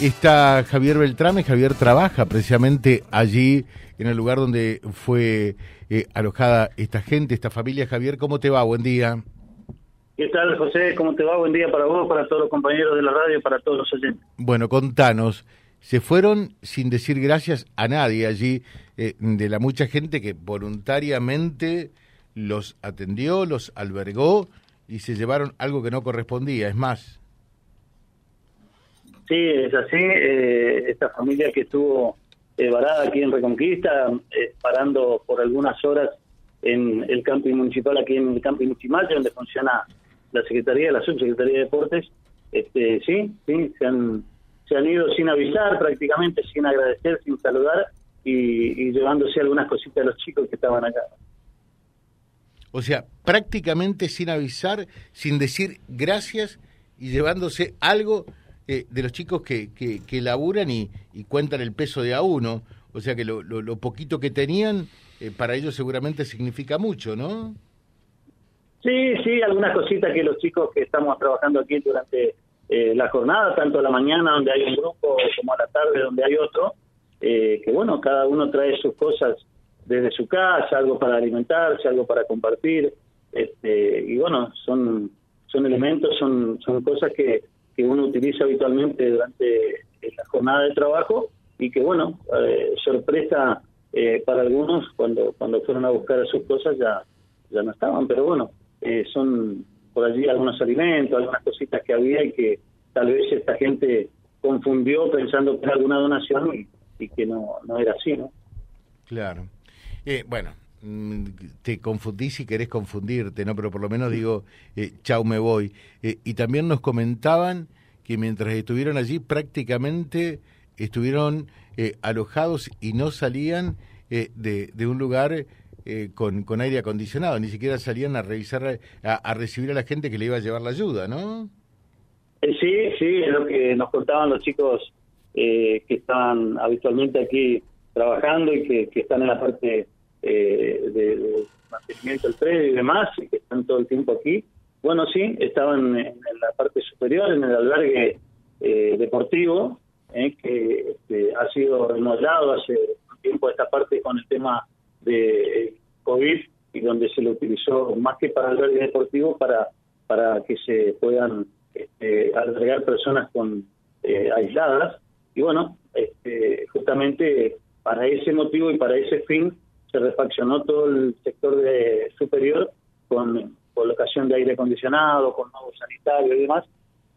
Está Javier Beltrame. Javier trabaja precisamente allí en el lugar donde fue eh, alojada esta gente, esta familia. Javier, ¿cómo te va? Buen día. ¿Qué tal, José? ¿Cómo te va? Buen día para vos, para todos los compañeros de la radio, para todos los oyentes. Bueno, contanos. Se fueron sin decir gracias a nadie allí, eh, de la mucha gente que voluntariamente los atendió, los albergó y se llevaron algo que no correspondía. Es más, Sí, es así. Eh, esta familia que estuvo eh, varada aquí en Reconquista, eh, parando por algunas horas en el camping municipal, aquí en el camping Muchimache, donde funciona la Secretaría, la Subsecretaría de Deportes, este, sí, sí, se han, se han ido sin avisar, prácticamente sin agradecer, sin saludar y, y llevándose algunas cositas de los chicos que estaban acá. O sea, prácticamente sin avisar, sin decir gracias y llevándose algo eh, de los chicos que, que, laburan y, cuentan el peso de a uno. O sea que lo, lo, poquito que tenían, eh, para ellos seguramente significa mucho, ¿no? Sí, sí, algunas cositas que los chicos que estamos trabajando aquí durante eh, la jornada, tanto a la mañana donde hay un grupo como a la tarde donde hay otro, que bueno, cada uno trae sus cosas desde su casa, algo para alimentarse, algo para compartir, este, y bueno, son, son elementos, son, son cosas que que uno utiliza habitualmente durante la jornada de trabajo y que, bueno, eh, sorpresa eh, para algunos cuando cuando fueron a buscar sus cosas ya, ya no estaban, pero bueno, eh, son por allí algunos alimentos, algunas cositas que había y que tal vez esta gente confundió pensando que era alguna donación y, que no, no era así, ¿no? Claro. Eh, bueno, te confundí si querés confundirte, ¿no? Pero por lo menos digo, eh, chau, me voy. Eh, y también nos comentaban que mientras estuvieron allí prácticamente estuvieron eh, alojados y no salían eh, de, de, un lugar eh, con, con, aire acondicionado, ni siquiera salían a revisar, a, recibir a la gente que le iba a llevar la ayuda, ¿no? Sí, sí, es lo que nos contaban los chicos que estaban habitualmente aquí trabajando y que están en la parte eh, de, mantenimiento del predio y demás, y que están todo el tiempo aquí. Bueno, sí, estaban en, la parte superior, en el albergue eh, deportivo, eh, que este, ha sido remodelado hace un tiempo esta parte con el tema de COVID y donde se lo utilizó más que para albergue deportivo para para que se puedan este, albergar personas con eh, aisladas y bueno este, justamente para ese motivo y para ese fin se refaccionó todo el sector de superior con colocación de aire acondicionado, con nuevo sanitario y demás,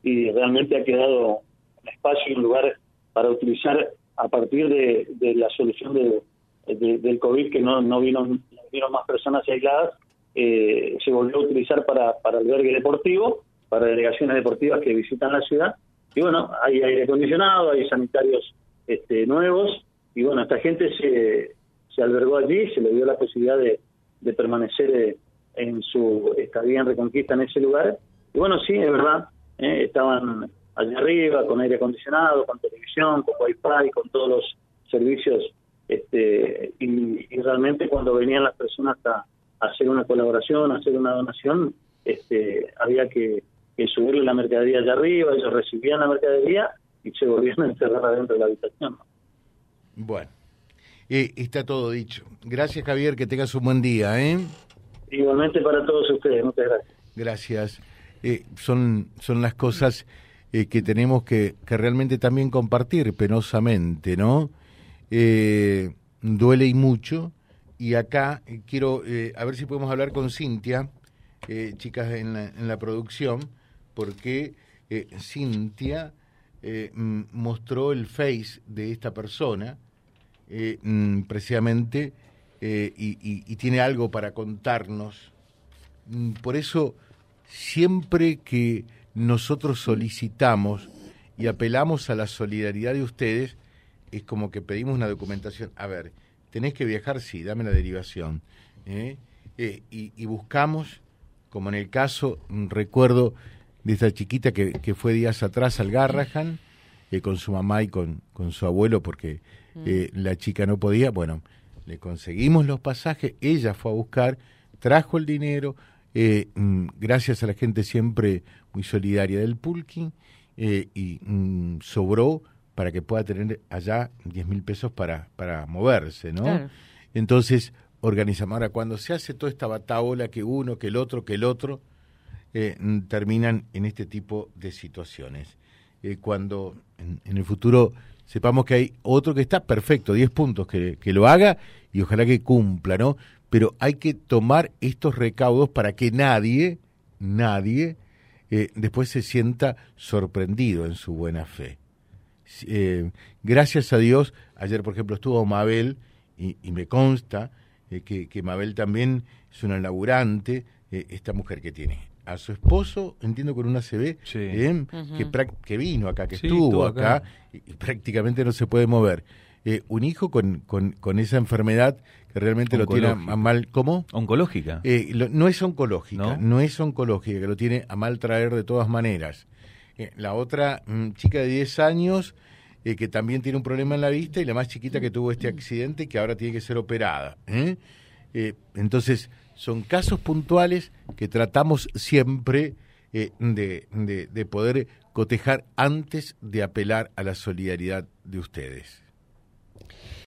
y realmente ha quedado un espacio y un lugar para utilizar a partir de, la solución de, del COVID, que no, no vino, no vino más personas aisladas, eh, se volvió a utilizar para, para albergue deportivo, para delegaciones deportivas que visitan la ciudad, y bueno, hay aire acondicionado, hay sanitarios este, nuevos, y bueno, esta gente se, se albergó allí, se le dio la posibilidad de, de permanecer eh, en su estadía en Reconquista en ese lugar. Y bueno, sí, es verdad, eh, estaban allá arriba con aire acondicionado, con televisión, con wifi, con todos los servicios. este y, realmente cuando venían las personas a, hacer una colaboración, a hacer una donación, este había que, que subirle la mercadería allá arriba, ellos recibían la mercadería y se volvían a encerrar adentro de la habitación. Bueno, eh, está todo dicho. Gracias, Javier, que tengas un buen día. ¿eh? Igualmente para todos ustedes, muchas gracias. Gracias. Eh, son, son las cosas eh, que tenemos que, que, realmente también compartir penosamente, ¿no? Eh, duele y mucho. Y acá quiero, a ver si podemos hablar con Cintia, chicas en la, en la, producción, porque Cintia mostró el face de esta persona, precisamente eh, y, tiene algo para contarnos. Por eso, siempre que nosotros solicitamos y apelamos a la solidaridad de ustedes, es como que pedimos una documentación. A ver, tenés que viajar, sí, dame la derivación. ¿eh? Eh, y, buscamos, como en el caso, recuerdo de esta chiquita que, que fue días atrás al Garrahan, con su mamá y con, con su abuelo, porque mm. la chica no podía. Bueno, le conseguimos los pasajes, ella fue a buscar, trajo el dinero, eh, mm, gracias a la gente siempre muy solidaria del Pulkin, eh, y mm, sobró para que pueda tener allá 10 mil pesos para, para moverse, ¿no? Entonces, organizamos. Ahora, cuando se hace toda esta bataola, que uno, que el otro, que el otro, eh, terminan en este tipo de situaciones. Eh, cuando en, el futuro sepamos que hay otro que está perfecto, 10 puntos, que, que lo haga y ojalá que cumpla, ¿no? Pero hay que tomar estos recaudos para que nadie, nadie, eh, después se sienta sorprendido en su buena fe. Eh, gracias a Dios, ayer por ejemplo estuvo Mabel y, me consta eh, que, Mabel también es una laburante, esta mujer que tiene a su esposo, entiendo con una CB, que, que, vino acá, que estuvo acá, Y, prácticamente no se puede mover. un hijo con, con, con, esa enfermedad que realmente lo tiene a mal, ¿cómo? Oncológica. Eh, no es oncológica, ¿No? es oncológica, que lo tiene a mal traer de todas maneras. Eh, la otra mm, chica de 10 años eh, que también tiene un problema en la vista y la más chiquita que tuvo este accidente que ahora tiene que ser operada. Entonces, son casos puntuales que tratamos siempre de, de poder cotejar antes de apelar a la solidaridad de ustedes.